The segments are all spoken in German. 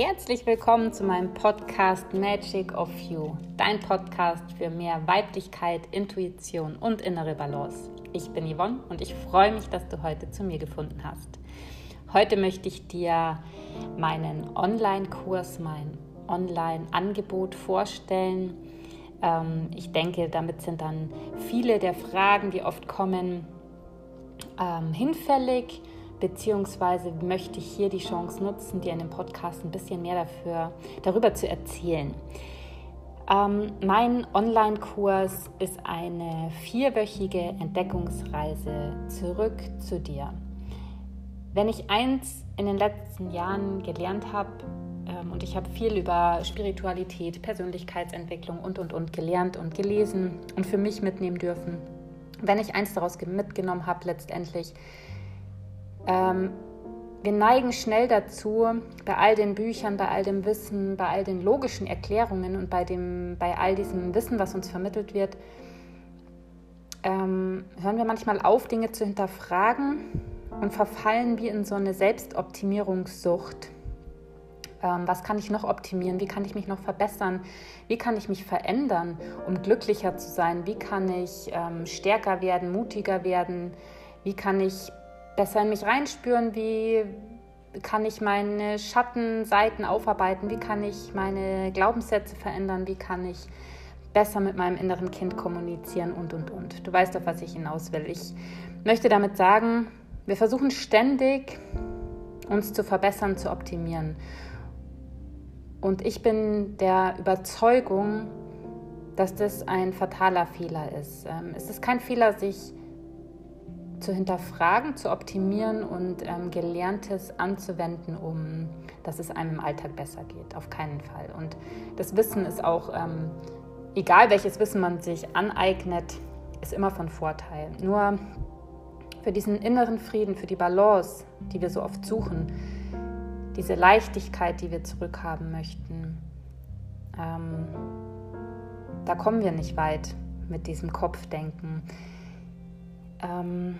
Herzlich willkommen zu meinem Podcast Magic of You, dein Podcast für mehr Weiblichkeit, Intuition und innere Balance. Ich bin Yvonne und ich freue mich, dass du heute zu mir gefunden hast. Heute möchte ich dir meinen Online-Kurs, mein Online-Angebot vorstellen. Ähm, ich denke, damit sind dann viele der Fragen, die oft kommen, ähm, hinfällig beziehungsweise möchte ich hier die Chance nutzen, dir in dem Podcast ein bisschen mehr dafür, darüber zu erzählen. Ähm, mein Online-Kurs ist eine vierwöchige Entdeckungsreise zurück zu dir. Wenn ich eins in den letzten Jahren gelernt habe, ähm, und ich habe viel über Spiritualität, Persönlichkeitsentwicklung und, und, und gelernt und gelesen und für mich mitnehmen dürfen, wenn ich eins daraus mitgenommen habe letztendlich, ähm, wir neigen schnell dazu, bei all den Büchern, bei all dem Wissen, bei all den logischen Erklärungen und bei, dem, bei all diesem Wissen, was uns vermittelt wird, ähm, hören wir manchmal auf, Dinge zu hinterfragen und verfallen wie in so eine Selbstoptimierungssucht. Ähm, was kann ich noch optimieren? Wie kann ich mich noch verbessern? Wie kann ich mich verändern, um glücklicher zu sein? Wie kann ich ähm, stärker werden, mutiger werden? Wie kann ich besser in mich reinspüren, wie kann ich meine Schattenseiten aufarbeiten, wie kann ich meine Glaubenssätze verändern, wie kann ich besser mit meinem inneren Kind kommunizieren und, und, und. Du weißt, auf was ich hinaus will. Ich möchte damit sagen, wir versuchen ständig, uns zu verbessern, zu optimieren. Und ich bin der Überzeugung, dass das ein fataler Fehler ist. Ähm, es ist kein Fehler, sich zu hinterfragen, zu optimieren und ähm, Gelerntes anzuwenden, um dass es einem im Alltag besser geht. Auf keinen Fall. Und das Wissen ist auch, ähm, egal welches Wissen man sich aneignet, ist immer von Vorteil. Nur für diesen inneren Frieden, für die Balance, die wir so oft suchen, diese Leichtigkeit, die wir zurückhaben möchten, ähm, da kommen wir nicht weit mit diesem Kopfdenken. Ähm,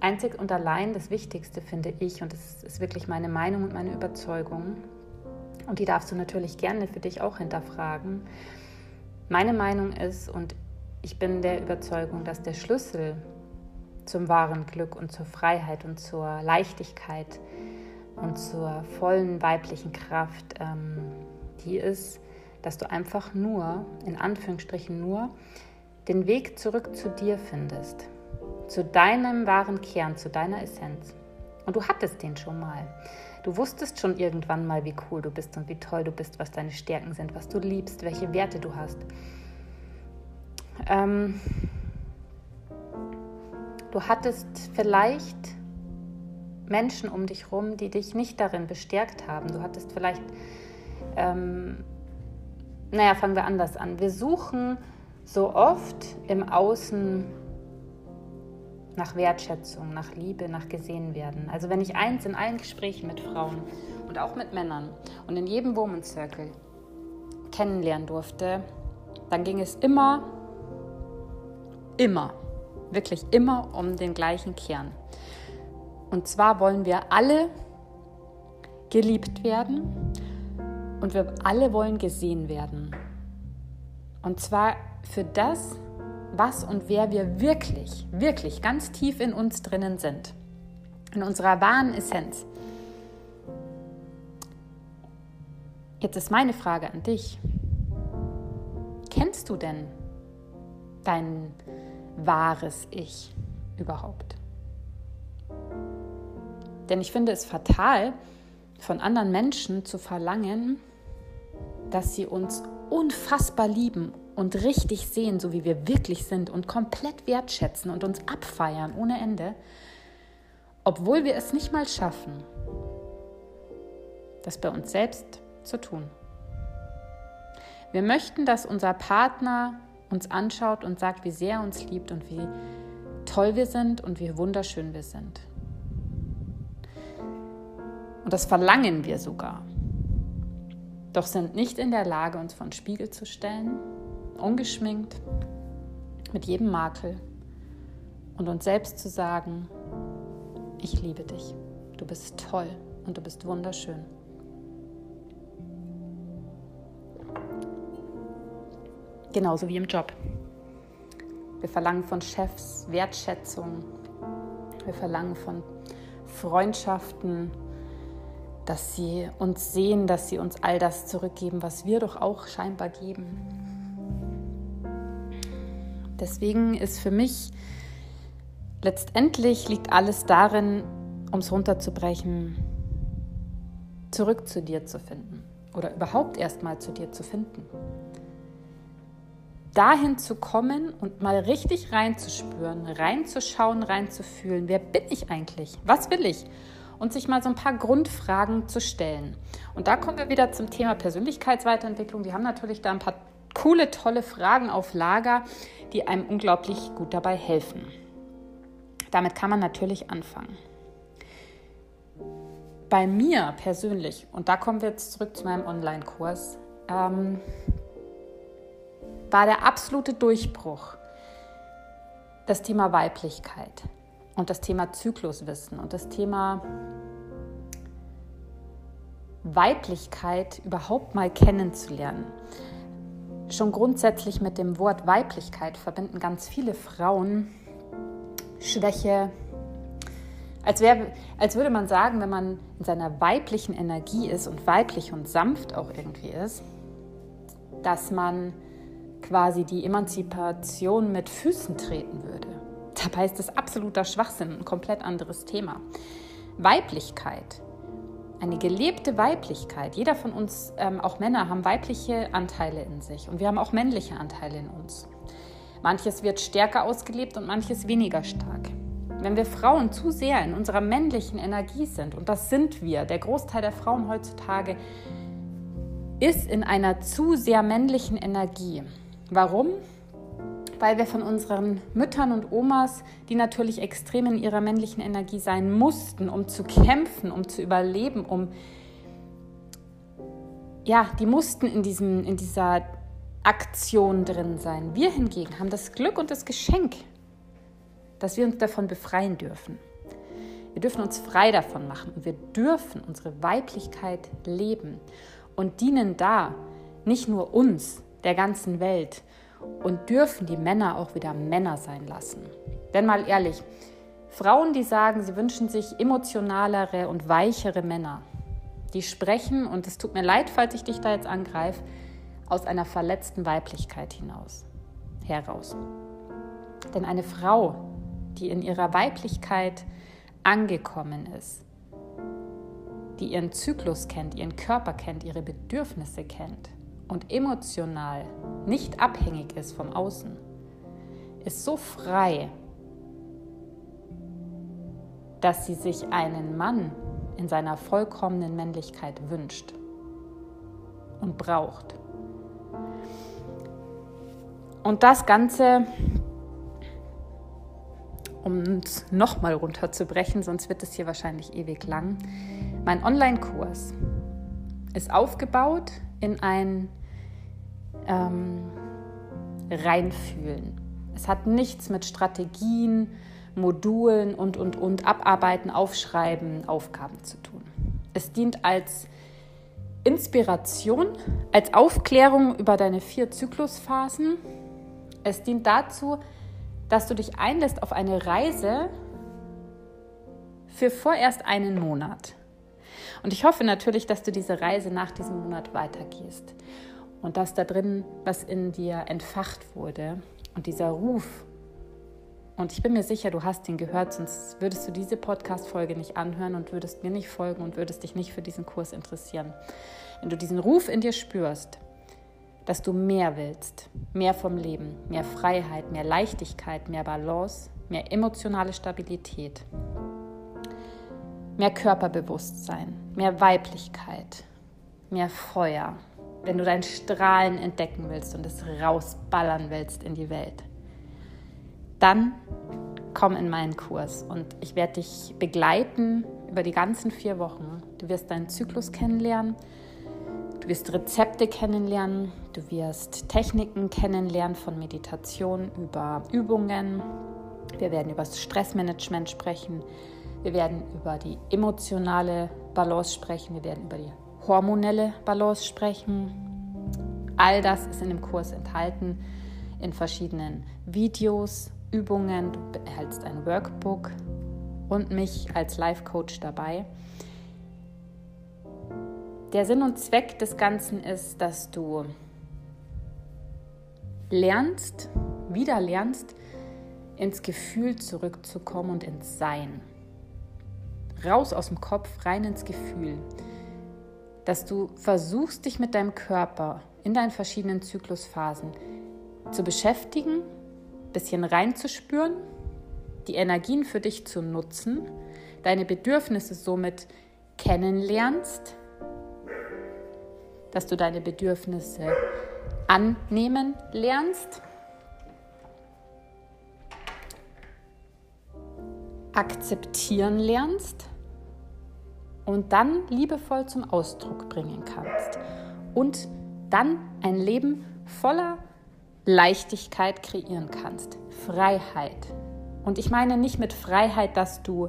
einzig und allein das Wichtigste finde ich, und das ist wirklich meine Meinung und meine Überzeugung, und die darfst du natürlich gerne für dich auch hinterfragen. Meine Meinung ist, und ich bin der Überzeugung, dass der Schlüssel zum wahren Glück und zur Freiheit und zur Leichtigkeit und zur vollen weiblichen Kraft, ähm, die ist, dass du einfach nur, in Anführungsstrichen nur, den Weg zurück zu dir findest, zu deinem wahren Kern, zu deiner Essenz. Und du hattest den schon mal. Du wusstest schon irgendwann mal, wie cool du bist und wie toll du bist, was deine Stärken sind, was du liebst, welche Werte du hast. Ähm, du hattest vielleicht Menschen um dich herum, die dich nicht darin bestärkt haben. Du hattest vielleicht, ähm, naja, fangen wir anders an. Wir suchen so oft im Außen nach Wertschätzung, nach Liebe, nach gesehen werden. Also wenn ich eins in allen Gesprächen mit Frauen und auch mit Männern und in jedem Woman Circle kennenlernen durfte, dann ging es immer, immer, wirklich immer um den gleichen Kern. Und zwar wollen wir alle geliebt werden und wir alle wollen gesehen werden. Und zwar für das, was und wer wir wirklich, wirklich ganz tief in uns drinnen sind. In unserer wahren Essenz. Jetzt ist meine Frage an dich. Kennst du denn dein wahres Ich überhaupt? Denn ich finde es fatal, von anderen Menschen zu verlangen, dass sie uns unfassbar lieben und richtig sehen, so wie wir wirklich sind und komplett wertschätzen und uns abfeiern ohne Ende, obwohl wir es nicht mal schaffen, das bei uns selbst zu tun. Wir möchten, dass unser Partner uns anschaut und sagt, wie sehr er uns liebt und wie toll wir sind und wie wunderschön wir sind. Und das verlangen wir sogar doch sind nicht in der Lage, uns vor den Spiegel zu stellen, ungeschminkt, mit jedem Makel und uns selbst zu sagen, ich liebe dich, du bist toll und du bist wunderschön. Genauso wie im Job. Wir verlangen von Chefs Wertschätzung. Wir verlangen von Freundschaften, dass sie uns sehen, dass sie uns all das zurückgeben, was wir doch auch scheinbar geben. Deswegen ist für mich letztendlich liegt alles darin, um es runterzubrechen, zurück zu dir zu finden oder überhaupt erst mal zu dir zu finden. Dahin zu kommen und mal richtig reinzuspüren, reinzuschauen, reinzufühlen, wer bin ich eigentlich? Was will ich? Und sich mal so ein paar Grundfragen zu stellen. Und da kommen wir wieder zum Thema Persönlichkeitsweiterentwicklung. Die haben natürlich da ein paar coole, tolle Fragen auf Lager, die einem unglaublich gut dabei helfen. Damit kann man natürlich anfangen. Bei mir persönlich, und da kommen wir jetzt zurück zu meinem Online-Kurs, ähm, war der absolute Durchbruch das Thema Weiblichkeit und das Thema Zykluswissen und das Thema Weiblichkeit überhaupt mal kennenzulernen. Schon grundsätzlich mit dem Wort Weiblichkeit verbinden ganz viele Frauen Schwäche, als, wär, als würde man sagen, wenn man in seiner weiblichen Energie ist und weiblich und sanft auch irgendwie ist, dass man quasi die Emanzipation mit Füßen treten würde. Dabei ist das absoluter Schwachsinn, ein komplett anderes Thema. Weiblichkeit, eine gelebte Weiblichkeit. Jeder von uns, ähm, auch Männer, haben weibliche Anteile in sich und wir haben auch männliche Anteile in uns. Manches wird stärker ausgelebt und manches weniger stark. Wenn wir Frauen zu sehr in unserer männlichen Energie sind, und das sind wir, der Großteil der Frauen heutzutage ist in einer zu sehr männlichen Energie. Warum? Weil wir von unseren Müttern und Omas, die natürlich extrem in ihrer männlichen Energie sein mussten, um zu kämpfen, um zu überleben, um ja, die mussten in, diesem, in dieser Aktion drin sein. Wir hingegen haben das Glück und das Geschenk, dass wir uns davon befreien dürfen. Wir dürfen uns frei davon machen und wir dürfen unsere Weiblichkeit leben und dienen da nicht nur uns, der ganzen Welt und dürfen die Männer auch wieder Männer sein lassen. Denn mal ehrlich, Frauen, die sagen, sie wünschen sich emotionalere und weichere Männer, die sprechen, und es tut mir leid, falls ich dich da jetzt angreife, aus einer verletzten Weiblichkeit hinaus, heraus. Denn eine Frau, die in ihrer Weiblichkeit angekommen ist, die ihren Zyklus kennt, ihren Körper kennt, ihre Bedürfnisse kennt und emotional nicht abhängig ist vom Außen, ist so frei, dass sie sich einen Mann in seiner vollkommenen Männlichkeit wünscht und braucht. Und das Ganze, um es nochmal runterzubrechen, sonst wird es hier wahrscheinlich ewig lang. Mein Online-Kurs ist aufgebaut in ein ähm, Reinfühlen. Es hat nichts mit Strategien, Modulen und, und, und Abarbeiten, Aufschreiben, Aufgaben zu tun. Es dient als Inspiration, als Aufklärung über deine vier Zyklusphasen es dient dazu, dass du dich einlässt auf eine Reise für vorerst einen Monat. Und ich hoffe natürlich, dass du diese Reise nach diesem Monat weitergehst und dass da drin was in dir entfacht wurde und dieser Ruf. Und ich bin mir sicher, du hast ihn gehört, sonst würdest du diese Podcast-Folge nicht anhören und würdest mir nicht folgen und würdest dich nicht für diesen Kurs interessieren. Wenn du diesen Ruf in dir spürst, dass du mehr willst, mehr vom Leben, mehr Freiheit, mehr Leichtigkeit, mehr Balance, mehr emotionale Stabilität, mehr Körperbewusstsein, mehr Weiblichkeit, mehr Feuer, wenn du dein Strahlen entdecken willst und es rausballern willst in die Welt, dann komm in meinen Kurs und ich werde dich begleiten über die ganzen vier Wochen. Du wirst deinen Zyklus kennenlernen Du wirst Rezepte kennenlernen, du wirst Techniken kennenlernen von Meditation über Übungen. Wir werden über das Stressmanagement sprechen. Wir werden über die emotionale Balance sprechen, wir werden über die hormonelle Balance sprechen. All das ist in dem Kurs enthalten in verschiedenen Videos, Übungen. Du erhältst ein Workbook und mich als Life-Coach dabei. Der Sinn und Zweck des Ganzen ist, dass du lernst, wieder lernst, ins Gefühl zurückzukommen und ins Sein. Raus aus dem Kopf, rein ins Gefühl. Dass du versuchst, dich mit deinem Körper in deinen verschiedenen Zyklusphasen zu beschäftigen, ein bisschen reinzuspüren, die Energien für dich zu nutzen, deine Bedürfnisse somit kennenlernst, dass du deine Bedürfnisse annehmen lernst, akzeptieren lernst und dann liebevoll zum Ausdruck bringen kannst und dann ein Leben voller Leichtigkeit kreieren kannst. Freiheit. Und ich meine nicht mit Freiheit, dass du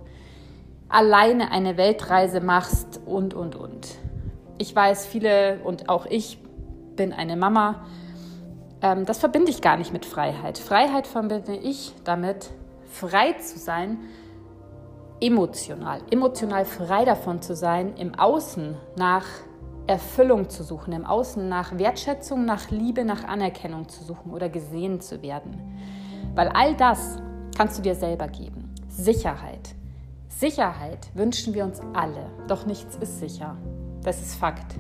alleine eine Weltreise machst und, und, und. Ich weiß, viele und auch ich bin eine Mama. Ähm, das verbinde ich gar nicht mit Freiheit. Freiheit verbinde ich damit, frei zu sein, emotional. Emotional frei davon zu sein, im Außen nach Erfüllung zu suchen, im Außen nach Wertschätzung, nach Liebe, nach Anerkennung zu suchen oder gesehen zu werden. Weil all das kannst du dir selber geben. Sicherheit. Sicherheit wünschen wir uns alle, doch nichts ist sicher. Das ist Fakt.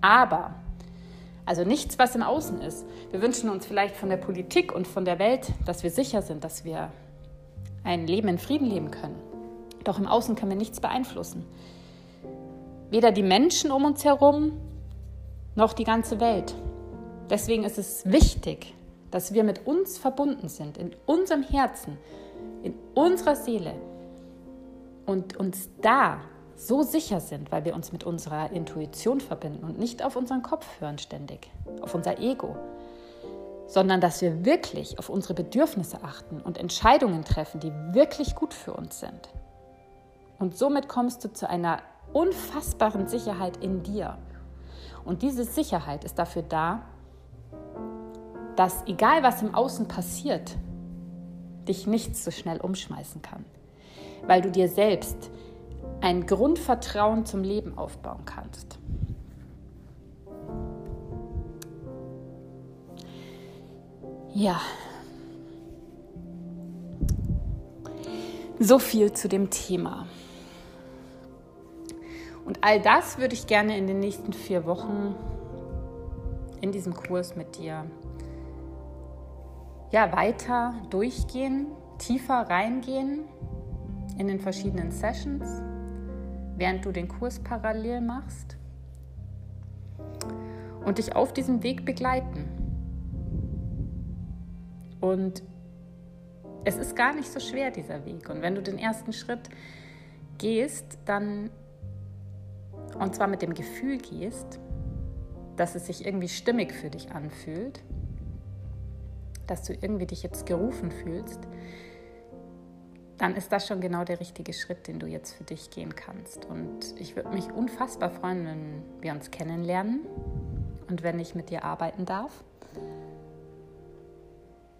Aber, also nichts, was im Außen ist. Wir wünschen uns vielleicht von der Politik und von der Welt, dass wir sicher sind, dass wir ein Leben in Frieden leben können. Doch im Außen können wir nichts beeinflussen. Weder die Menschen um uns herum noch die ganze Welt. Deswegen ist es wichtig, dass wir mit uns verbunden sind, in unserem Herzen, in unserer Seele und uns da so sicher sind, weil wir uns mit unserer Intuition verbinden und nicht auf unseren Kopf hören ständig, auf unser Ego, sondern dass wir wirklich auf unsere Bedürfnisse achten und Entscheidungen treffen, die wirklich gut für uns sind. Und somit kommst du zu einer unfassbaren Sicherheit in dir. Und diese Sicherheit ist dafür da, dass egal was im Außen passiert, dich nichts so schnell umschmeißen kann. Weil du dir selbst ein Grundvertrauen zum Leben aufbauen kannst. Ja. So viel zu dem Thema. Und all das würde ich gerne in den nächsten vier Wochen in diesem Kurs mit dir ja, weiter durchgehen, tiefer reingehen in den verschiedenen Sessions, während du den Kurs parallel machst und dich auf diesem Weg begleiten. Und es ist gar nicht so schwer, dieser Weg. Und wenn du den ersten Schritt gehst, dann und zwar mit dem Gefühl gehst, dass es sich irgendwie stimmig für dich anfühlt, dass du irgendwie dich jetzt gerufen fühlst, dann ist das schon genau der richtige Schritt, den du jetzt für dich gehen kannst. Und ich würde mich unfassbar freuen, wenn wir uns kennenlernen und wenn ich mit dir arbeiten darf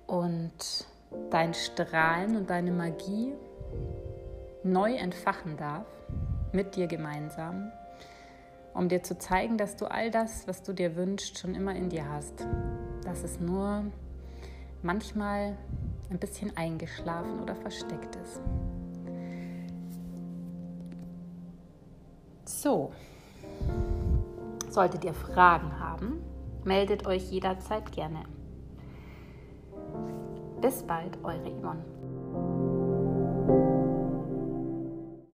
und dein Strahlen und deine Magie neu entfachen darf, mit dir gemeinsam um dir zu zeigen, dass du all das, was du dir wünschst, schon immer in dir hast. Dass es nur manchmal ein bisschen eingeschlafen oder versteckt ist. So, solltet ihr Fragen haben, meldet euch jederzeit gerne. Bis bald, eure Yvonne.